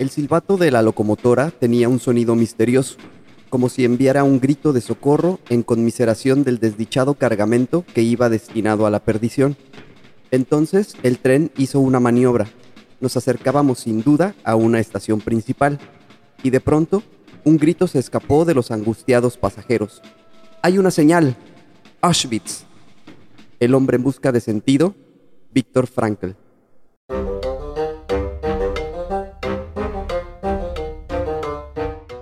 El silbato de la locomotora tenía un sonido misterioso, como si enviara un grito de socorro en conmiseración del desdichado cargamento que iba destinado a la perdición. Entonces el tren hizo una maniobra. Nos acercábamos sin duda a una estación principal, y de pronto un grito se escapó de los angustiados pasajeros. Hay una señal. Auschwitz. El hombre en busca de sentido, Víctor Frankl.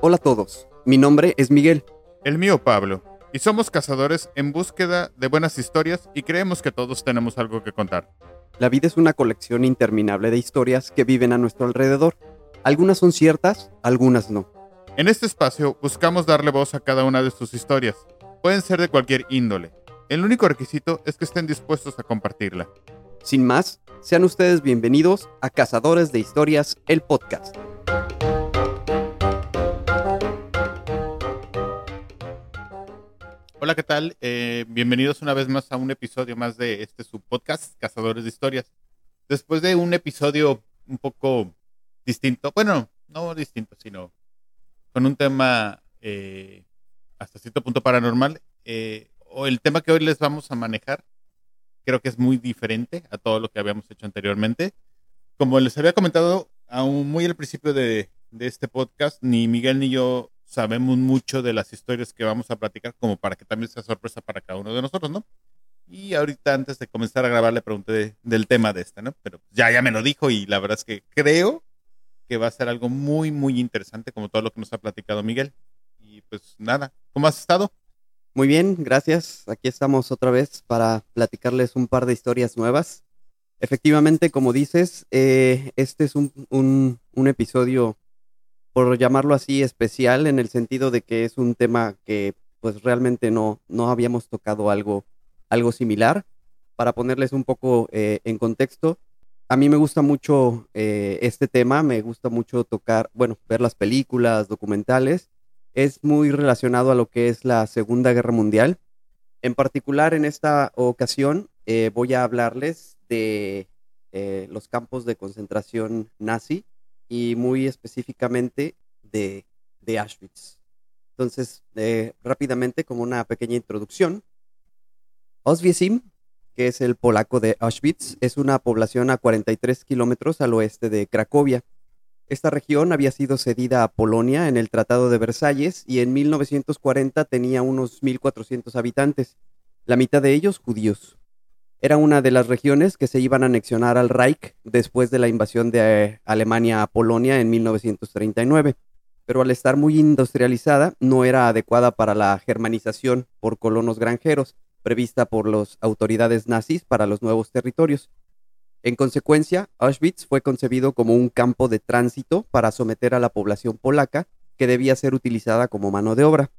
Hola a todos, mi nombre es Miguel. El mío Pablo. Y somos cazadores en búsqueda de buenas historias y creemos que todos tenemos algo que contar. La vida es una colección interminable de historias que viven a nuestro alrededor. Algunas son ciertas, algunas no. En este espacio buscamos darle voz a cada una de sus historias. Pueden ser de cualquier índole. El único requisito es que estén dispuestos a compartirla. Sin más, sean ustedes bienvenidos a Cazadores de Historias, el podcast. Hola, ¿qué tal? Eh, bienvenidos una vez más a un episodio más de este subpodcast, Cazadores de Historias. Después de un episodio un poco distinto, bueno, no distinto, sino con un tema eh, hasta cierto punto paranormal, eh, o el tema que hoy les vamos a manejar, creo que es muy diferente a todo lo que habíamos hecho anteriormente. Como les había comentado aún muy al principio de, de este podcast, ni Miguel ni yo sabemos mucho de las historias que vamos a platicar, como para que también sea sorpresa para cada uno de nosotros, ¿no? Y ahorita antes de comenzar a grabar le pregunté del tema de esta, ¿no? Pero ya, ya me lo dijo y la verdad es que creo que va a ser algo muy, muy interesante, como todo lo que nos ha platicado Miguel. Y pues nada, ¿cómo has estado? Muy bien, gracias. Aquí estamos otra vez para platicarles un par de historias nuevas. Efectivamente, como dices, eh, este es un, un episodio por llamarlo así, especial en el sentido de que es un tema que pues realmente no, no habíamos tocado algo, algo similar. Para ponerles un poco eh, en contexto, a mí me gusta mucho eh, este tema, me gusta mucho tocar, bueno, ver las películas, documentales. Es muy relacionado a lo que es la Segunda Guerra Mundial. En particular, en esta ocasión, eh, voy a hablarles de los campos de concentración nazi y muy específicamente de, de Auschwitz. Entonces, eh, rápidamente, como una pequeña introducción, Oswiecim, que es el polaco de Auschwitz, es una población a 43 kilómetros al oeste de Cracovia. Esta región había sido cedida a Polonia en el Tratado de Versalles y en 1940 tenía unos 1.400 habitantes, la mitad de ellos judíos. Era una de las regiones que se iban a anexionar al Reich después de la invasión de eh, Alemania a Polonia en 1939, pero al estar muy industrializada no era adecuada para la germanización por colonos granjeros prevista por las autoridades nazis para los nuevos territorios. En consecuencia, Auschwitz fue concebido como un campo de tránsito para someter a la población polaca que debía ser utilizada como mano de obra.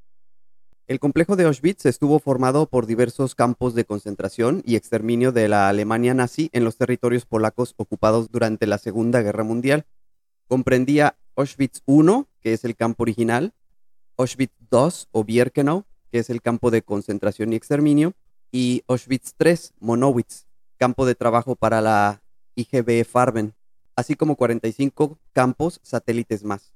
El complejo de Auschwitz estuvo formado por diversos campos de concentración y exterminio de la Alemania nazi en los territorios polacos ocupados durante la Segunda Guerra Mundial. Comprendía Auschwitz I, que es el campo original, Auschwitz II o Birkenau, que es el campo de concentración y exterminio, y Auschwitz III, Monowitz, campo de trabajo para la IGB Farben, así como 45 campos satélites más.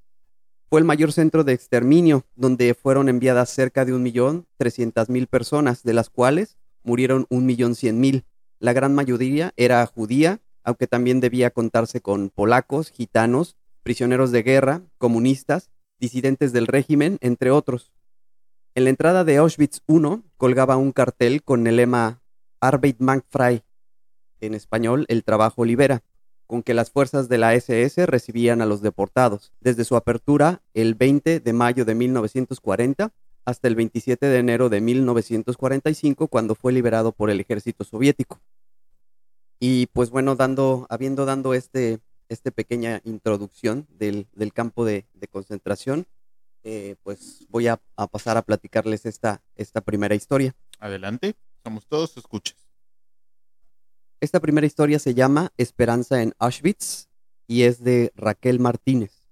Fue el mayor centro de exterminio, donde fueron enviadas cerca de 1.300.000 personas, de las cuales murieron 1.100.000. La gran mayoría era judía, aunque también debía contarse con polacos, gitanos, prisioneros de guerra, comunistas, disidentes del régimen, entre otros. En la entrada de Auschwitz I colgaba un cartel con el lema Arbeit macht frei, en español, el trabajo libera con que las fuerzas de la SS recibían a los deportados, desde su apertura el 20 de mayo de 1940 hasta el 27 de enero de 1945, cuando fue liberado por el ejército soviético. Y pues bueno, dando, habiendo dado este, este pequeña introducción del, campo de, concentración, eh, pues voy a, a, pasar a platicarles esta, esta primera historia. Adelante, somos todos escuchas. Esta primera historia se llama Esperanza en Auschwitz y es de Raquel Martínez.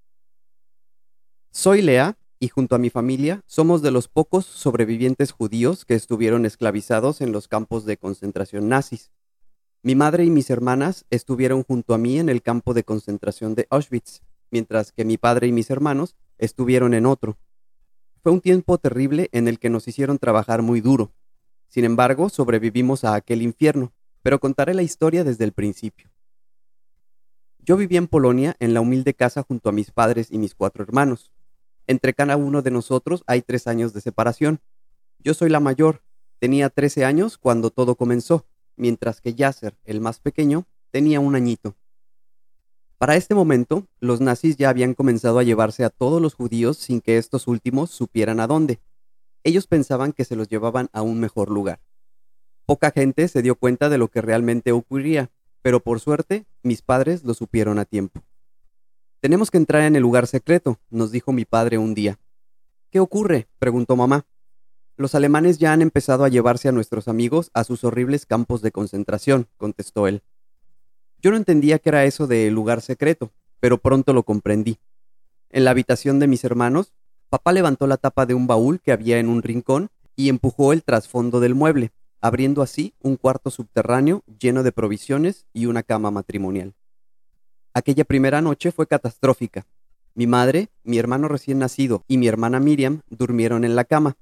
Soy Lea y junto a mi familia somos de los pocos sobrevivientes judíos que estuvieron esclavizados en los campos de concentración nazis. Mi madre y mis hermanas estuvieron junto a mí en el campo de concentración de Auschwitz mientras que mi padre y mis hermanos estuvieron en otro. Fue un tiempo terrible en el que nos hicieron trabajar muy duro. Sin embargo, sobrevivimos a aquel infierno, pero contaré la historia desde el principio. Yo vivía en Polonia en la humilde casa junto a mis padres y mis cuatro hermanos. Entre cada uno de nosotros hay tres años de separación. Yo soy la mayor, tenía 13 años cuando todo comenzó, mientras que Yasser, el más pequeño, tenía un añito. Para este momento, los nazis ya habían comenzado a llevarse a todos los judíos sin que estos últimos supieran a dónde. Ellos pensaban que se los llevaban a un mejor lugar. Poca gente se dio cuenta de lo que realmente ocurría, pero por suerte mis padres lo supieron a tiempo. Tenemos que entrar en el lugar secreto, nos dijo mi padre un día. ¿Qué ocurre? preguntó mamá. Los alemanes ya han empezado a llevarse a nuestros amigos a sus horribles campos de concentración, contestó él. Yo no entendía qué era eso de lugar secreto, pero pronto lo comprendí. En la habitación de mis hermanos, papá levantó la tapa de un baúl que había en un rincón y empujó el trasfondo del mueble, abriendo así un cuarto subterráneo lleno de provisiones y una cama matrimonial. Aquella primera noche fue catastrófica. Mi madre, mi hermano recién nacido y mi hermana Miriam durmieron en la cama.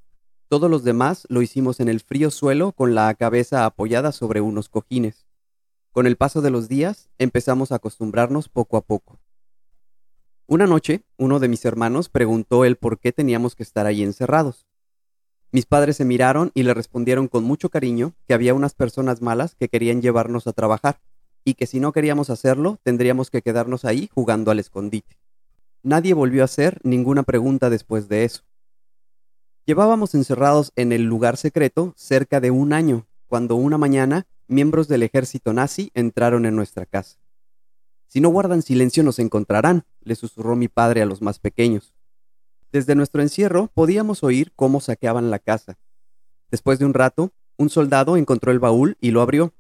Todos los demás lo hicimos en el frío suelo con la cabeza apoyada sobre unos cojines. Con el paso de los días, empezamos a acostumbrarnos poco a poco. Una noche, uno de mis hermanos preguntó el por qué teníamos que estar ahí encerrados. Mis padres se miraron y le respondieron con mucho cariño que había unas personas malas que querían llevarnos a trabajar, y que si no queríamos hacerlo, tendríamos que quedarnos ahí jugando al escondite. Nadie volvió a hacer ninguna pregunta después de eso. Llevábamos encerrados en el lugar secreto cerca de un año, cuando una mañana miembros del ejército nazi entraron en nuestra casa. Si no guardan silencio nos encontrarán, le susurró mi padre a los más pequeños. Desde nuestro encierro podíamos oír cómo saqueaban la casa. Después de un rato, un soldado encontró el baúl y lo abrió.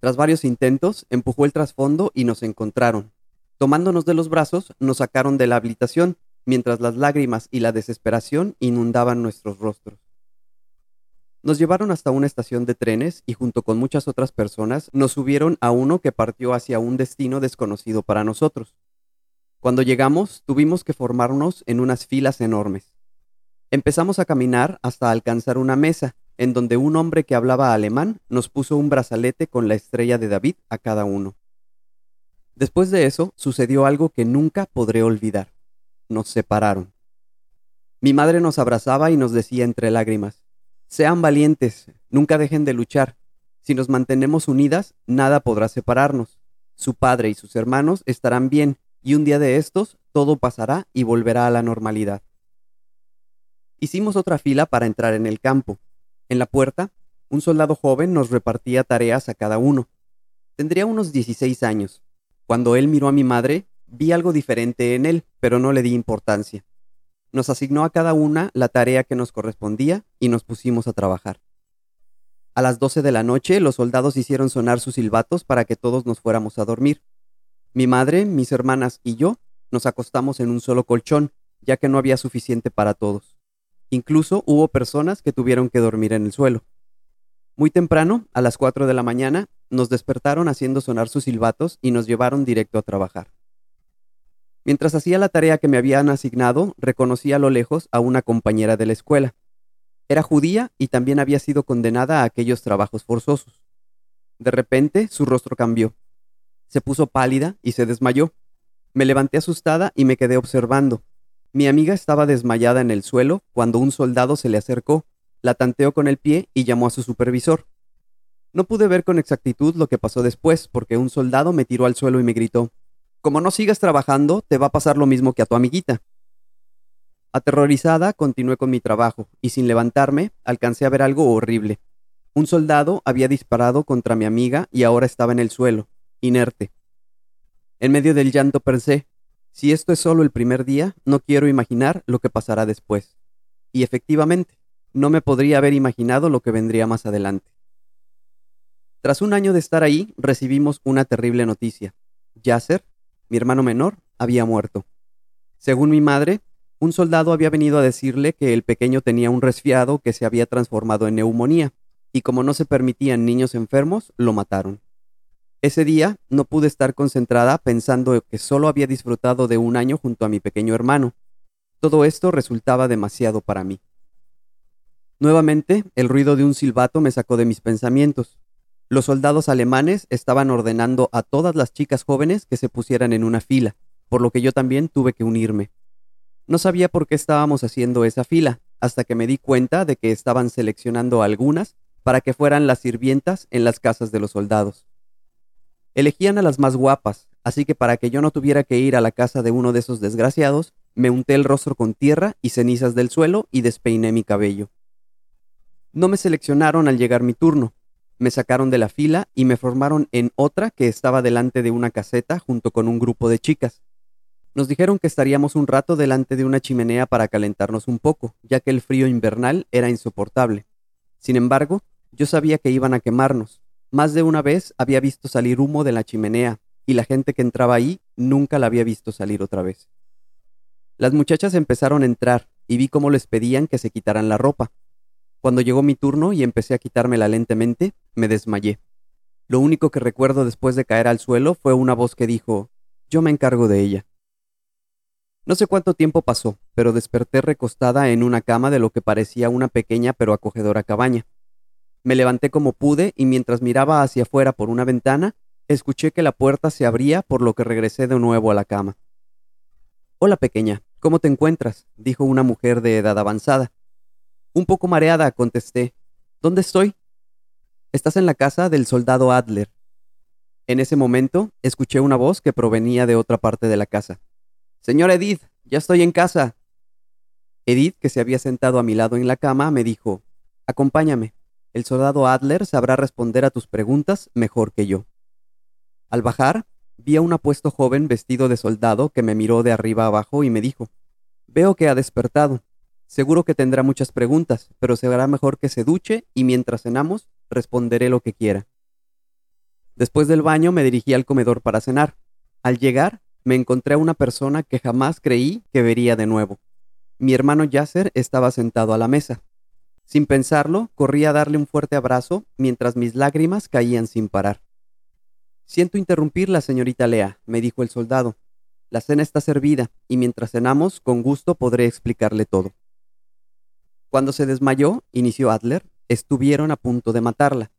Tras varios intentos, empujó el trasfondo y nos encontraron. Tomándonos de los brazos, nos sacaron de la habitación, mientras las lágrimas y la desesperación inundaban nuestros rostros. Nos llevaron hasta una estación de trenes y junto con muchas otras personas nos subieron a uno que partió hacia un destino desconocido para nosotros. Cuando llegamos tuvimos que formarnos en unas filas enormes. Empezamos a caminar hasta alcanzar una mesa, en donde un hombre que hablaba alemán nos puso un brazalete con la estrella de David a cada uno. Después de eso sucedió algo que nunca podré olvidar. Nos separaron. Mi madre nos abrazaba y nos decía entre lágrimas, sean valientes, nunca dejen de luchar. Si nos mantenemos unidas, nada podrá separarnos. Su padre y sus hermanos estarán bien, y un día de estos todo pasará y volverá a la normalidad. Hicimos otra fila para entrar en el campo. En la puerta, un soldado joven nos repartía tareas a cada uno. Tendría unos 16 años. Cuando él miró a mi madre, vi algo diferente en él, pero no le di importancia. Nos asignó a cada una la tarea que nos correspondía y nos pusimos a trabajar. A las 12 de la noche los soldados hicieron sonar sus silbatos para que todos nos fuéramos a dormir. Mi madre, mis hermanas y yo nos acostamos en un solo colchón, ya que no había suficiente para todos. Incluso hubo personas que tuvieron que dormir en el suelo. Muy temprano, a las 4 de la mañana, nos despertaron haciendo sonar sus silbatos y nos llevaron directo a trabajar. Mientras hacía la tarea que me habían asignado, reconocí a lo lejos a una compañera de la escuela. Era judía y también había sido condenada a aquellos trabajos forzosos. De repente, su rostro cambió. Se puso pálida y se desmayó. Me levanté asustada y me quedé observando. Mi amiga estaba desmayada en el suelo cuando un soldado se le acercó, la tanteó con el pie y llamó a su supervisor. No pude ver con exactitud lo que pasó después porque un soldado me tiró al suelo y me gritó, como no sigas trabajando, te va a pasar lo mismo que a tu amiguita. Aterrorizada, continué con mi trabajo, y sin levantarme, alcancé a ver algo horrible. Un soldado había disparado contra mi amiga y ahora estaba en el suelo, inerte. En medio del llanto pensé, si esto es solo el primer día, no quiero imaginar lo que pasará después. Y efectivamente, no me podría haber imaginado lo que vendría más adelante. Tras un año de estar ahí, recibimos una terrible noticia. Yasser, mi hermano menor, había muerto. Según mi madre, un soldado había venido a decirle que el pequeño tenía un resfriado que se había transformado en neumonía, y como no se permitían niños enfermos, lo mataron. Ese día no pude estar concentrada pensando que solo había disfrutado de un año junto a mi pequeño hermano. Todo esto resultaba demasiado para mí. Nuevamente, el ruido de un silbato me sacó de mis pensamientos. Los soldados alemanes estaban ordenando a todas las chicas jóvenes que se pusieran en una fila, por lo que yo también tuve que unirme. No sabía por qué estábamos haciendo esa fila, hasta que me di cuenta de que estaban seleccionando algunas para que fueran las sirvientas en las casas de los soldados. Elegían a las más guapas, así que para que yo no tuviera que ir a la casa de uno de esos desgraciados, me unté el rostro con tierra y cenizas del suelo y despeiné mi cabello. No me seleccionaron al llegar mi turno, me sacaron de la fila y me formaron en otra que estaba delante de una caseta junto con un grupo de chicas. Nos dijeron que estaríamos un rato delante de una chimenea para calentarnos un poco, ya que el frío invernal era insoportable. Sin embargo, yo sabía que iban a quemarnos. Más de una vez había visto salir humo de la chimenea, y la gente que entraba ahí nunca la había visto salir otra vez. Las muchachas empezaron a entrar, y vi cómo les pedían que se quitaran la ropa. Cuando llegó mi turno y empecé a quitármela lentamente, me desmayé. Lo único que recuerdo después de caer al suelo fue una voz que dijo, yo me encargo de ella. No sé cuánto tiempo pasó, pero desperté recostada en una cama de lo que parecía una pequeña pero acogedora cabaña. Me levanté como pude y mientras miraba hacia afuera por una ventana, escuché que la puerta se abría por lo que regresé de nuevo a la cama. Hola pequeña, ¿cómo te encuentras? dijo una mujer de edad avanzada. Un poco mareada, contesté. ¿Dónde estoy? Estás en la casa del soldado Adler. En ese momento, escuché una voz que provenía de otra parte de la casa. Señora Edith, ya estoy en casa. Edith, que se había sentado a mi lado en la cama, me dijo, Acompáñame. El soldado Adler sabrá responder a tus preguntas mejor que yo. Al bajar, vi a un apuesto joven vestido de soldado que me miró de arriba abajo y me dijo, Veo que ha despertado. Seguro que tendrá muchas preguntas, pero será mejor que se duche y mientras cenamos, responderé lo que quiera. Después del baño me dirigí al comedor para cenar. Al llegar, me encontré a una persona que jamás creí que vería de nuevo. Mi hermano Yasser estaba sentado a la mesa. Sin pensarlo, corrí a darle un fuerte abrazo mientras mis lágrimas caían sin parar. Siento interrumpirla, señorita Lea, me dijo el soldado. La cena está servida, y mientras cenamos, con gusto podré explicarle todo. Cuando se desmayó, inició Adler, estuvieron a punto de matarla.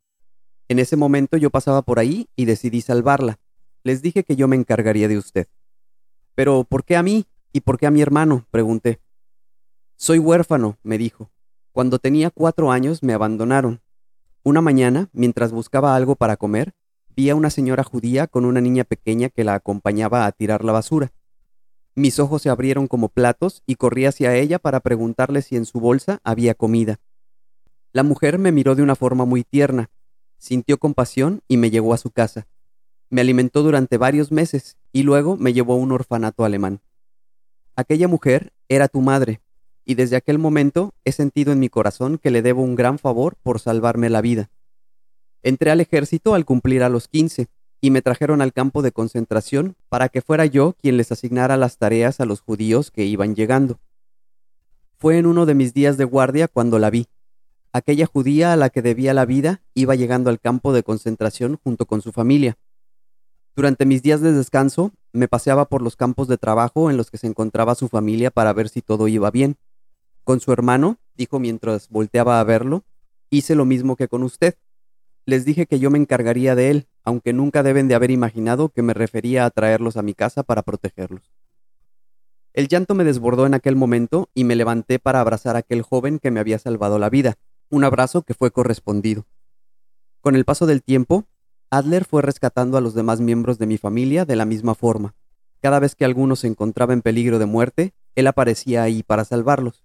En ese momento yo pasaba por ahí y decidí salvarla. Les dije que yo me encargaría de usted. Pero, ¿por qué a mí? ¿Y por qué a mi hermano? pregunté. Soy huérfano, me dijo. Cuando tenía cuatro años me abandonaron. Una mañana, mientras buscaba algo para comer, vi a una señora judía con una niña pequeña que la acompañaba a tirar la basura. Mis ojos se abrieron como platos y corrí hacia ella para preguntarle si en su bolsa había comida. La mujer me miró de una forma muy tierna, sintió compasión y me llevó a su casa. Me alimentó durante varios meses y luego me llevó a un orfanato alemán. Aquella mujer era tu madre, y desde aquel momento he sentido en mi corazón que le debo un gran favor por salvarme la vida. Entré al ejército al cumplir a los 15 y me trajeron al campo de concentración para que fuera yo quien les asignara las tareas a los judíos que iban llegando. Fue en uno de mis días de guardia cuando la vi. Aquella judía a la que debía la vida iba llegando al campo de concentración junto con su familia. Durante mis días de descanso, me paseaba por los campos de trabajo en los que se encontraba su familia para ver si todo iba bien. Con su hermano, dijo mientras volteaba a verlo, hice lo mismo que con usted. Les dije que yo me encargaría de él, aunque nunca deben de haber imaginado que me refería a traerlos a mi casa para protegerlos. El llanto me desbordó en aquel momento y me levanté para abrazar a aquel joven que me había salvado la vida, un abrazo que fue correspondido. Con el paso del tiempo, Adler fue rescatando a los demás miembros de mi familia de la misma forma. Cada vez que alguno se encontraba en peligro de muerte, él aparecía ahí para salvarlos.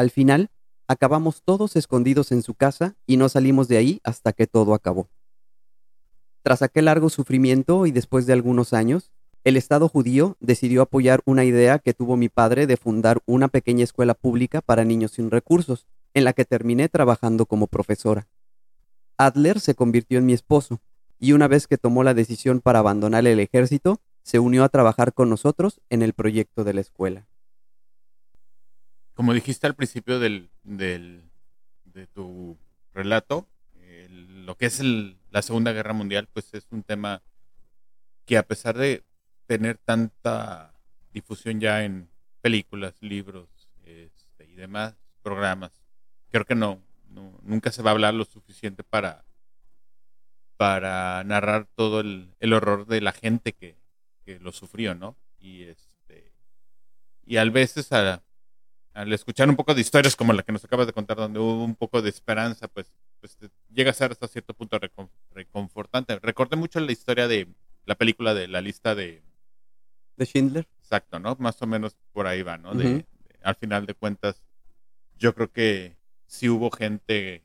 Al final, acabamos todos escondidos en su casa y no salimos de ahí hasta que todo acabó. Tras aquel largo sufrimiento y después de algunos años, el Estado judío decidió apoyar una idea que tuvo mi padre de fundar una pequeña escuela pública para niños sin recursos, en la que terminé trabajando como profesora. Adler se convirtió en mi esposo, y una vez que tomó la decisión para abandonar el ejército, se unió a trabajar con nosotros en el proyecto de la escuela. Como dijiste al principio del, de tu relato, lo que es la Segunda Guerra Mundial, pues es un tema que a pesar de tener tanta difusión ya en películas, libros este, y demás programas, creo que no, nunca se va a hablar lo suficiente para, para narrar todo el, horror de la gente que, lo sufrió, ¿no? Y este y a veces al escuchar un poco de historias como la que nos acabas de contar, donde hubo un poco de esperanza, pues, pues llega a ser hasta cierto punto reconfortante. Recordé mucho la historia de la película de la lista de... De Schindler. Exacto, ¿no? Más o menos por ahí va, ¿no? de, al final de cuentas, yo creo que sí hubo gente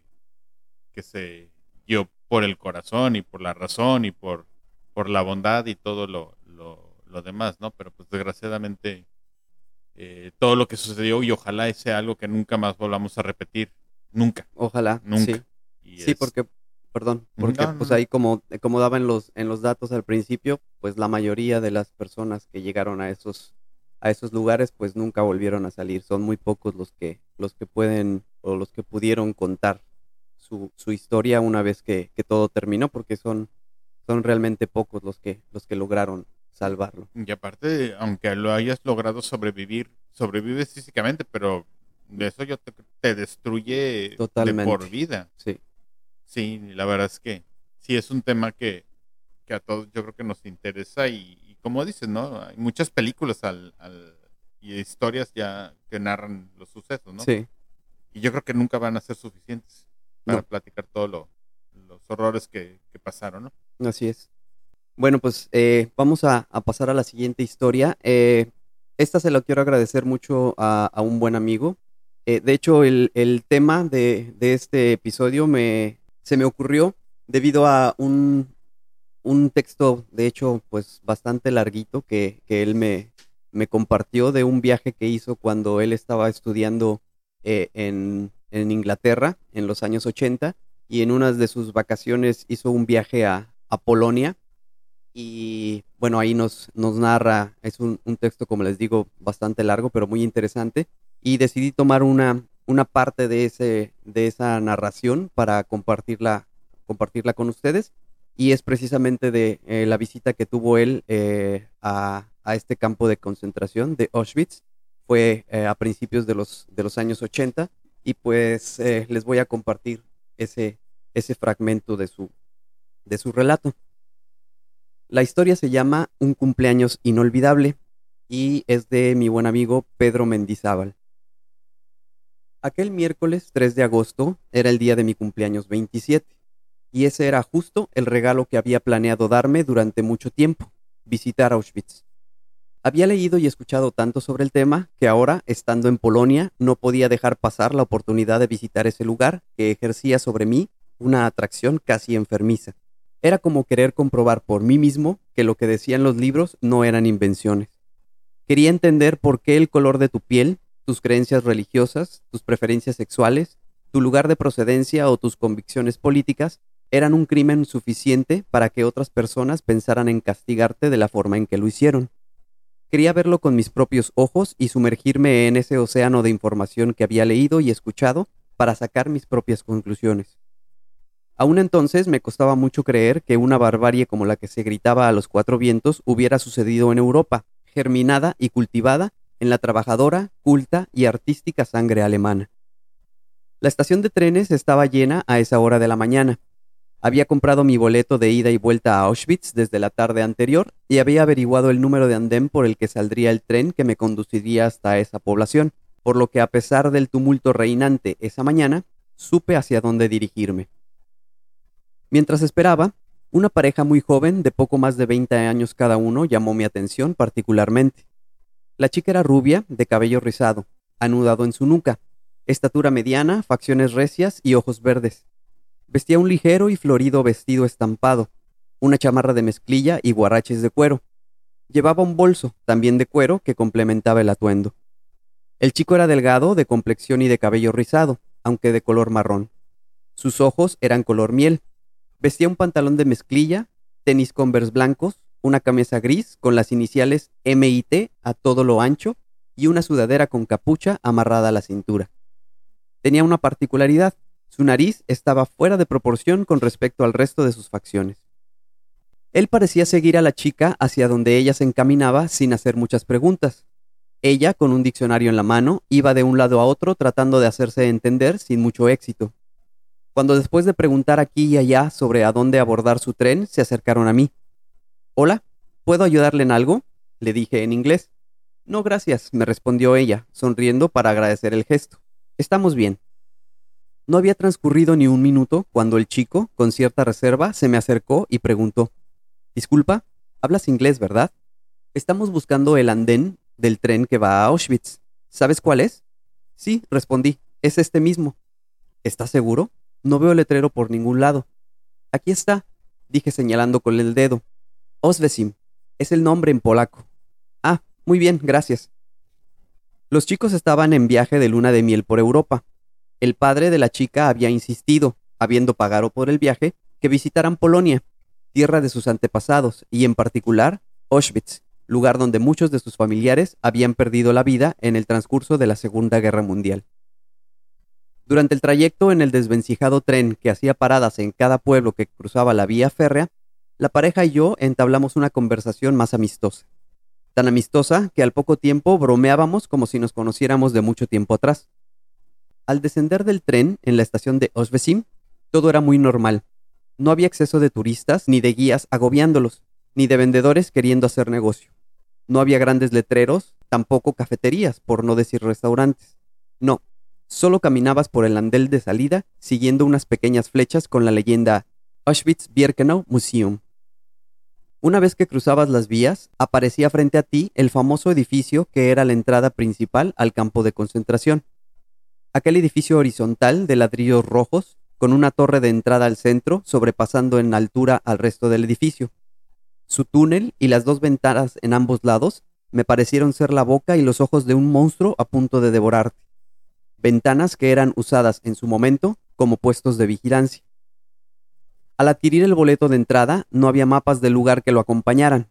que se dio por el corazón y por la razón y por, por la bondad y todo lo, lo, demás, ¿no? Pero pues desgraciadamente eh, todo lo que sucedió y ojalá sea algo que nunca más volvamos a repetir. Nunca. Ojalá. Nunca. Sí, porque, perdón, porque pues ahí como, como daba en los, en los datos al principio, pues la mayoría de las personas que llegaron a esos a esos lugares pues nunca volvieron a salir. Son muy pocos los que, los que pueden o los que pudieron contar su, su historia una vez que, que, todo terminó, porque son, son realmente pocos los que, los que lograron salvarlo. Y aparte, aunque lo hayas logrado sobrevivir, sobrevives físicamente, pero de eso yo te, destruye Totalmente. de por vida. Sí. Sí, la verdad es que sí es un tema que, que a todos yo creo que nos interesa y, como dices, ¿no? Hay muchas películas al, y historias ya que narran los sucesos, ¿no? Sí. Y yo creo que nunca van a ser suficientes para platicar todos los horrores que, pasaron, ¿no? Así es. Bueno, pues eh, vamos a, pasar a la siguiente historia. Eh, esta se la quiero agradecer mucho a, un buen amigo. Eh, de hecho, el, tema de, este episodio me, se me ocurrió debido a un, texto, de hecho, pues bastante larguito que, él me, compartió de un viaje que hizo cuando él estaba estudiando eh, en, Inglaterra en los años 80 y en unas de sus vacaciones hizo un viaje a, Polonia y bueno, ahí nos, nos narra, es un, texto, como les digo, bastante largo, pero muy interesante y decidí tomar una, una parte de, ese, de esa narración para compartirla, compartirla con ustedes y es precisamente de eh, la visita que tuvo él eh, a, este campo de concentración de Auschwitz. Fue eh, a principios de los, de los años 80 y pues les voy a compartir ese, ese fragmento de su, de su relato. La historia se llama Un cumpleaños inolvidable y es de mi buen amigo Pedro Mendizábal. Aquel miércoles 3 de agosto era el día de mi cumpleaños 27 y ese era justo el regalo que había planeado darme durante mucho tiempo, visitar Auschwitz. Había leído y escuchado tanto sobre el tema que ahora, estando en Polonia, no podía dejar pasar la oportunidad de visitar ese lugar que ejercía sobre mí una atracción casi enfermiza. Era como querer comprobar por mí mismo que lo que decían los libros no eran invenciones. Quería entender por qué el color de tu piel, tus creencias religiosas, tus preferencias sexuales, tu lugar de procedencia o tus convicciones políticas eran un crimen suficiente para que otras personas pensaran en castigarte de la forma en que lo hicieron. Quería verlo con mis propios ojos y sumergirme en ese océano de información que había leído y escuchado para sacar mis propias conclusiones. Aún entonces me costaba mucho creer que una barbarie como la que se gritaba a los cuatro vientos hubiera sucedido en Europa, germinada y cultivada en la trabajadora, culta y artística sangre alemana. La estación de trenes estaba llena a esa hora de la mañana, había comprado mi boleto de ida y vuelta a Auschwitz desde la tarde anterior y había averiguado el número de andén por el que saldría el tren que me conduciría hasta esa población, por lo que a pesar del tumulto reinante esa mañana, supe hacia dónde dirigirme. Mientras esperaba, una pareja muy joven, de poco más de 20 años cada uno, llamó mi atención particularmente. La chica era rubia, de cabello rizado, anudado en su nuca, estatura mediana, facciones recias y ojos verdes. Vestía un ligero y florido vestido estampado, una chamarra de mezclilla y guaraches de cuero. Llevaba un bolso, también de cuero, que complementaba el atuendo. El chico era delgado, de complexión y de cabello rizado, aunque de color marrón. Sus ojos eran color miel. Vestía un pantalón de mezclilla, tenis converse blancos, una camisa gris con las iniciales MIT a todo lo ancho y una sudadera con capucha amarrada a la cintura. Tenía una particularidad. Su nariz estaba fuera de proporción con respecto al resto de sus facciones. Él parecía seguir a la chica hacia donde ella se encaminaba sin hacer muchas preguntas. Ella, con un diccionario en la mano, iba de un lado a otro tratando de hacerse entender sin mucho éxito. Cuando después de preguntar aquí y allá sobre a dónde abordar su tren, se acercaron a mí. Hola, ¿puedo ayudarle en algo? le dije en inglés. No, gracias, me respondió ella, sonriendo para agradecer el gesto. Estamos bien. No había transcurrido ni un minuto cuando el chico, con cierta reserva, se me acercó y preguntó Disculpa, hablas inglés, ¿verdad? Estamos buscando el andén del tren que va a Auschwitz. ¿Sabes cuál es? Sí, respondí, es este mismo. ¿Estás seguro? No veo letrero por ningún lado. Aquí está, dije señalando con el dedo. Osvesim, es el nombre en polaco. Ah, muy bien, gracias. Los chicos estaban en viaje de luna de miel por Europa. El padre de la chica había insistido, habiendo pagado por el viaje, que visitaran Polonia tierra de sus antepasados, y en particular Auschwitz, lugar donde muchos de sus familiares habían perdido la vida en el transcurso de la Segunda Guerra Mundial. Durante el trayecto en el desvencijado tren que hacía paradas en cada pueblo que cruzaba la vía férrea, la pareja y yo entablamos una conversación más amistosa. Tan amistosa que al poco tiempo bromeábamos como si nos conociéramos de mucho tiempo atrás. Al descender del tren en la estación de Osvesim, todo era muy normal, no había exceso de turistas, ni de guías agobiándolos, ni de vendedores queriendo hacer negocio. No había grandes letreros, tampoco cafeterías, por no decir restaurantes. No, solo caminabas por el andel de salida siguiendo unas pequeñas flechas con la leyenda Auschwitz-Birkenau Museum. Una vez que cruzabas las vías, aparecía frente a ti el famoso edificio que era la entrada principal al campo de concentración. Aquel edificio horizontal de ladrillos rojos con una torre de entrada al centro, sobrepasando en altura al resto del edificio. Su túnel y las dos ventanas en ambos lados me parecieron ser la boca y los ojos de un monstruo a punto de devorarte. Ventanas que eran usadas en su momento como puestos de vigilancia. Al adquirir el boleto de entrada, no había mapas del lugar que lo acompañaran.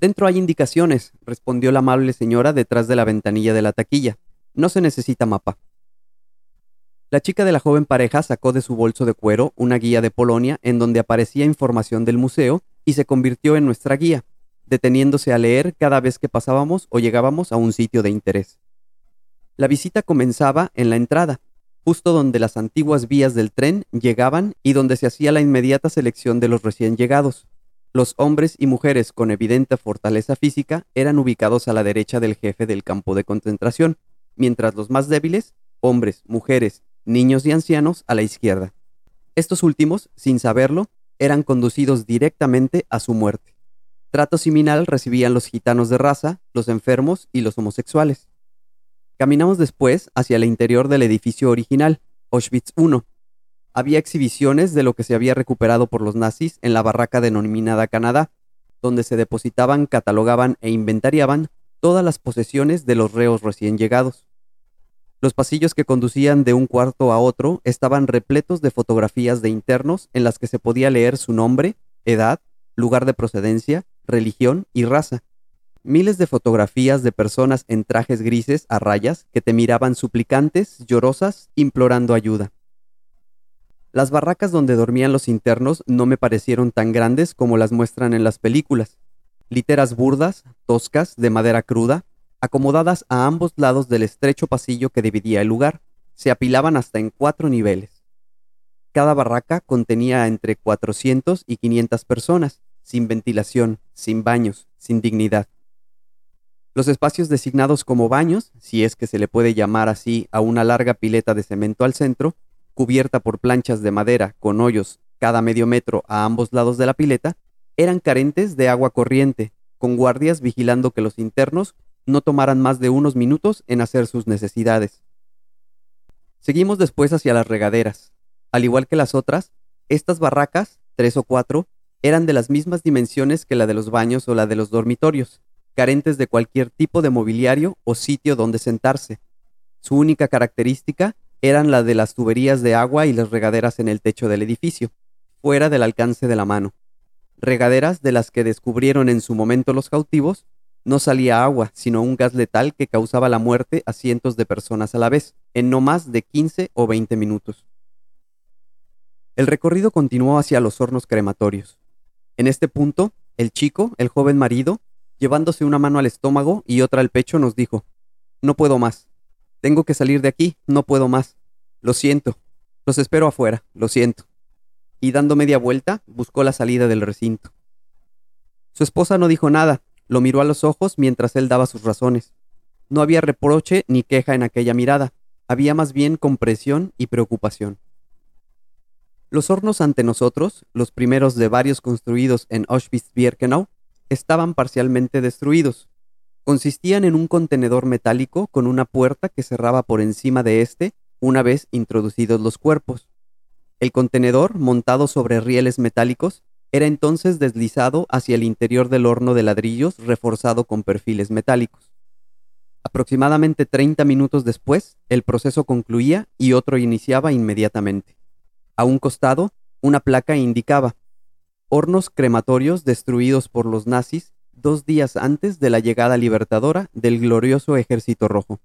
Dentro hay indicaciones, respondió la amable señora detrás de la ventanilla de la taquilla. No se necesita mapa. La chica de la joven pareja sacó de su bolso de cuero una guía de Polonia en donde aparecía información del museo y se convirtió en nuestra guía, deteniéndose a leer cada vez que pasábamos o llegábamos a un sitio de interés. La visita comenzaba en la entrada, justo donde las antiguas vías del tren llegaban y donde se hacía la inmediata selección de los recién llegados. Los hombres y mujeres con evidente fortaleza física eran ubicados a la derecha del jefe del campo de concentración, mientras los más débiles, hombres, mujeres niños y ancianos a la izquierda. Estos últimos, sin saberlo, eran conducidos directamente a su muerte. Trato similar recibían los gitanos de raza, los enfermos y los homosexuales. Caminamos después hacia el interior del edificio original, Auschwitz I. Había exhibiciones de lo que se había recuperado por los nazis en la barraca denominada Canadá, donde se depositaban, catalogaban e inventariaban todas las posesiones de los reos recién llegados. Los pasillos que conducían de un cuarto a otro estaban repletos de fotografías de internos en las que se podía leer su nombre, edad, lugar de procedencia, religión y raza. Miles de fotografías de personas en trajes grises a rayas que te miraban suplicantes, llorosas, implorando ayuda. Las barracas donde dormían los internos no me parecieron tan grandes como las muestran en las películas. Literas burdas, toscas, de madera cruda, acomodadas a ambos lados del estrecho pasillo que dividía el lugar, se apilaban hasta en cuatro niveles. Cada barraca contenía entre 400 y 500 personas, sin ventilación, sin baños, sin dignidad. Los espacios designados como baños, si es que se le puede llamar así a una larga pileta de cemento al centro, cubierta por planchas de madera con hoyos cada medio metro a ambos lados de la pileta, eran carentes de agua corriente, con guardias vigilando que los internos no tomaran más de unos minutos en hacer sus necesidades. Seguimos después hacia las regaderas. Al igual que las otras, estas barracas, tres o cuatro, eran de las mismas dimensiones que la de los baños o la de los dormitorios, carentes de cualquier tipo de mobiliario o sitio donde sentarse. Su única característica eran la de las tuberías de agua y las regaderas en el techo del edificio, fuera del alcance de la mano. Regaderas de las que descubrieron en su momento los cautivos no salía agua, sino un gas letal que causaba la muerte a cientos de personas a la vez, en no más de 15 o 20 minutos. El recorrido continuó hacia los hornos crematorios. En este punto, el chico, el joven marido, llevándose una mano al estómago y otra al pecho, nos dijo, No puedo más. Tengo que salir de aquí, no puedo más. Lo siento. Los espero afuera, lo siento. Y dando media vuelta, buscó la salida del recinto. Su esposa no dijo nada, lo miró a los ojos mientras él daba sus razones. No había reproche ni queja en aquella mirada, había más bien compresión y preocupación. Los hornos ante nosotros, los primeros de varios construidos en Auschwitz-Birkenau, estaban parcialmente destruidos. Consistían en un contenedor metálico con una puerta que cerraba por encima de éste una vez introducidos los cuerpos. El contenedor, montado sobre rieles metálicos, era entonces deslizado hacia el interior del horno de ladrillos reforzado con perfiles metálicos. Aproximadamente 30 minutos después, el proceso concluía y otro iniciaba inmediatamente. A un costado, una placa indicaba hornos crematorios destruidos por los nazis dos días antes de la llegada libertadora del glorioso Ejército Rojo.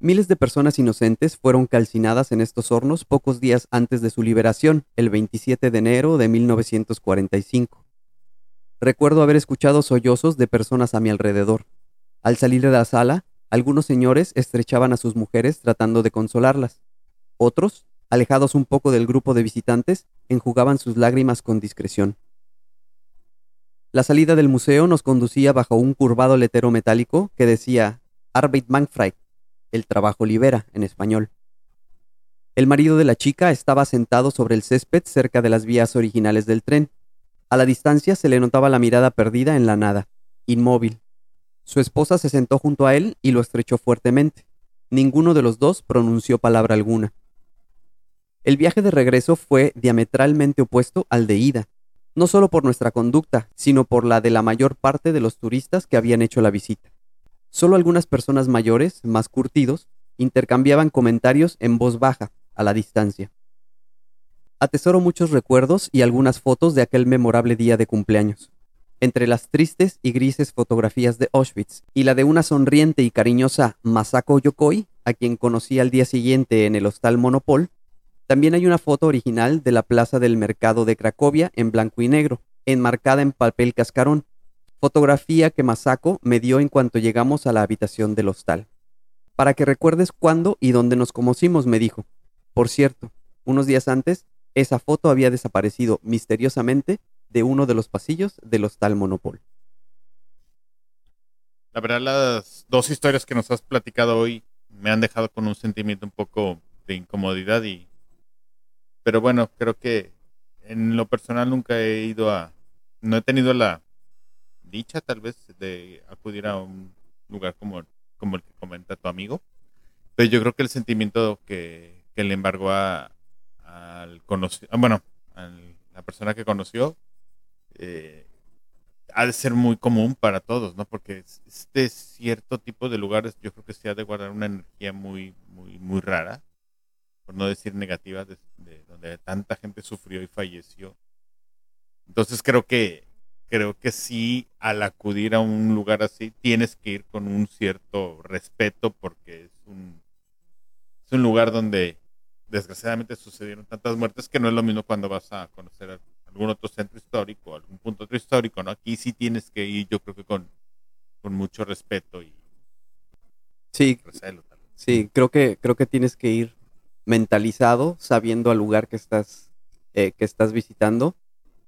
Miles de personas inocentes fueron calcinadas en estos hornos pocos días antes de su liberación, el 27 de enero de 1945. Recuerdo haber escuchado sollozos de personas a mi alrededor. Al salir de la sala, algunos señores estrechaban a sus mujeres tratando de consolarlas. Otros alejados un poco del grupo de visitantes, enjugaban sus lágrimas con discreción. La salida del museo nos conducía bajo un curvado letero metálico que decía Arbeit frei, el trabajo libera en español. El marido de la chica estaba sentado sobre el césped cerca de las vías originales del tren. A la distancia se le notaba la mirada perdida en la nada, inmóvil. Su esposa se sentó junto a él y lo estrechó fuertemente. Ninguno de los dos pronunció palabra alguna. El viaje de regreso fue diametralmente opuesto al de ida, no solo por nuestra conducta, sino por la de la mayor parte de los turistas que habían hecho la visita. Solo algunas personas mayores, más curtidos, intercambiaban comentarios en voz baja, a la distancia. Atesoro muchos recuerdos y algunas fotos de aquel memorable día de cumpleaños. Entre las tristes y grises fotografías de Auschwitz y la de una sonriente y cariñosa Masako Yokoi, a quien conocí al día siguiente en el hostal Monopol, también hay una foto original de la plaza del mercado de Cracovia en blanco y negro, enmarcada en papel cascarón, fotografía que Masako me dio en cuanto llegamos a la habitación del hostal. Para que recuerdes cuándo y dónde nos conocimos, me dijo. Por cierto, unos días antes, esa foto había desaparecido misteriosamente de uno de los pasillos del hostal Monopol. La verdad, las dos historias que nos has platicado hoy me han dejado con un sentimiento un poco de incomodidad y pero bueno, creo que en lo personal nunca he ido a, no he tenido la dicha tal vez de acudir a un lugar como, como el que comenta tu amigo. Pero yo creo que el sentimiento que, le embargó a, al conocido, ah, bueno, a la persona que conoció, eh, ha de ser muy común para todos, ¿no? Porque este cierto tipo de lugares yo creo que se ha de guardar una energía muy, muy, muy rara por no decir negativas, de, donde tanta gente sufrió y falleció. Entonces creo que creo que sí al acudir a un lugar así tienes que ir con un cierto respeto porque es un es un lugar donde desgraciadamente sucedieron tantas muertes que no es lo mismo cuando vas a conocer algún otro centro histórico, algún punto otro histórico, ¿no? Aquí sí tienes que ir, yo creo que con, con mucho respeto y sí, sí, creo que creo que tienes que ir mentalizado, sabiendo al lugar que estás, eh, que estás visitando,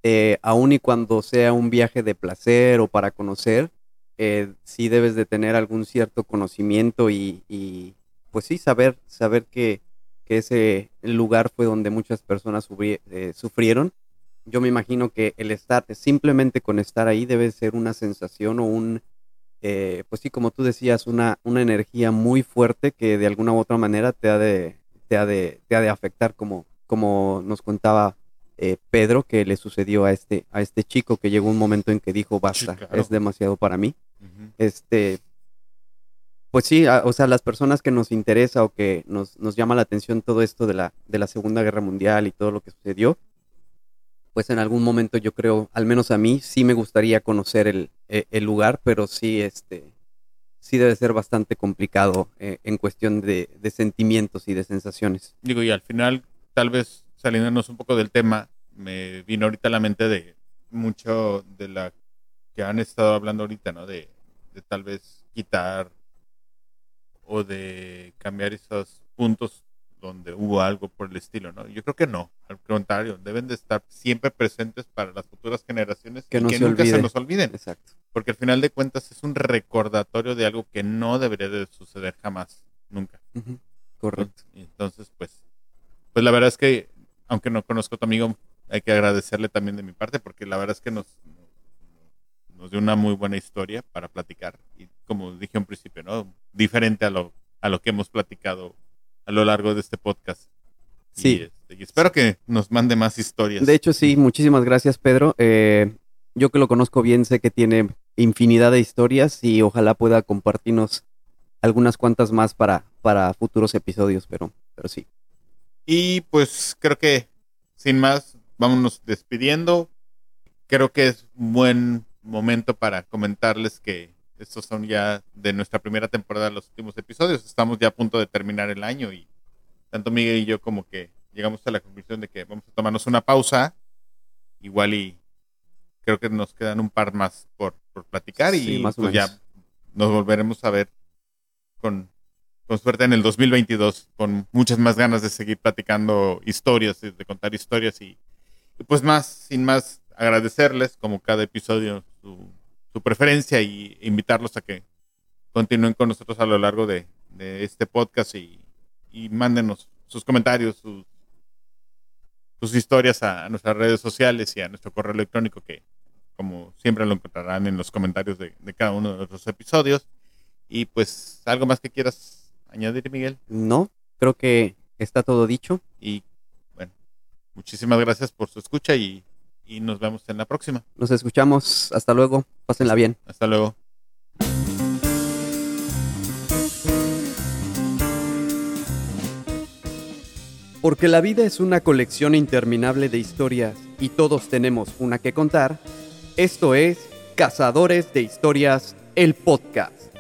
eh, aun y cuando sea un viaje de placer o para conocer, eh, sí debes de tener algún cierto conocimiento y, pues sí, saber, saber que, que, ese lugar fue donde muchas personas sufrieron. Yo me imagino que el estar, simplemente con estar ahí debe ser una sensación o un, pues sí, como tú decías, una, una energía muy fuerte que de alguna u otra manera te ha de, te ha de, te ha de afectar como, como nos contaba eh, Pedro que le sucedió a este, a este chico que llegó un momento en que dijo basta, es demasiado para mí. Este, pues sí, o sea, las personas que nos interesa o que nos, nos llama la atención todo esto de la, de la Segunda Guerra Mundial y todo lo que sucedió, pues en algún momento yo creo, al menos a mí, sí me gustaría conocer el, e, el lugar, pero sí, este, sí debe ser bastante complicado eh, en cuestión de, sentimientos y de sensaciones. Digo, y al final tal vez saliéndonos un poco del tema, me vino ahorita a la mente de mucho de la que han estado hablando ahorita, ¿no? De, de tal vez quitar o de cambiar esos puntos donde hubo algo por el estilo, ¿no? Yo creo que no, al contrario, deben de estar siempre presentes para las futuras generaciones Que y que se nunca se nos olviden, Exacto. Porque al final de cuentas es un recordatorio de algo que no debería de suceder jamás, nunca. Correcto. Entonces, pues, pues la verdad es que, aunque no conozco a tu amigo, hay que agradecerle también de mi parte, porque la verdad es que nos, nos dio una muy buena historia para platicar. Y como dije en principio, ¿no? Diferente a lo, a lo que hemos platicado a lo largo de este podcast. Sí. Y, este, y espero que nos mande más historias. De hecho, sí, muchísimas gracias, Pedro. Eh, yo que lo conozco bien, sé que tiene infinidad de historias y ojalá pueda compartirnos algunas cuantas más para, para futuros episodios, pero, pero sí. Y pues creo que sin más, vámonos despidiendo. Creo que es un buen momento para comentarles que estos son ya de nuestra primera temporada los últimos episodios. Estamos ya a punto de terminar el año y tanto Miguel y yo como que llegamos a la conclusión de que vamos a tomarnos una pausa. Igual y creo que nos quedan un par más por, por platicar y más pues ya nos volveremos a ver con, con suerte en el 2022 con muchas más ganas de seguir platicando historias, de contar historias y, y pues más, sin más, agradecerles como cada episodio su, su preferencia y invitarlos a que continúen con nosotros a lo largo de, de este podcast y, y mándenos sus comentarios, sus, sus historias a, a nuestras redes sociales y a nuestro correo electrónico que como siempre lo encontrarán en los comentarios de, de cada uno de nuestros episodios. Y pues algo más que quieras añadir, Miguel. No, creo que está todo dicho. Y bueno, muchísimas gracias por su escucha y, y nos vemos en la próxima. Nos escuchamos. Hasta luego. Pásenla bien. Hasta luego. Porque la vida es una colección interminable de historias y todos tenemos una que contar, esto es Cazadores de Historias, el podcast.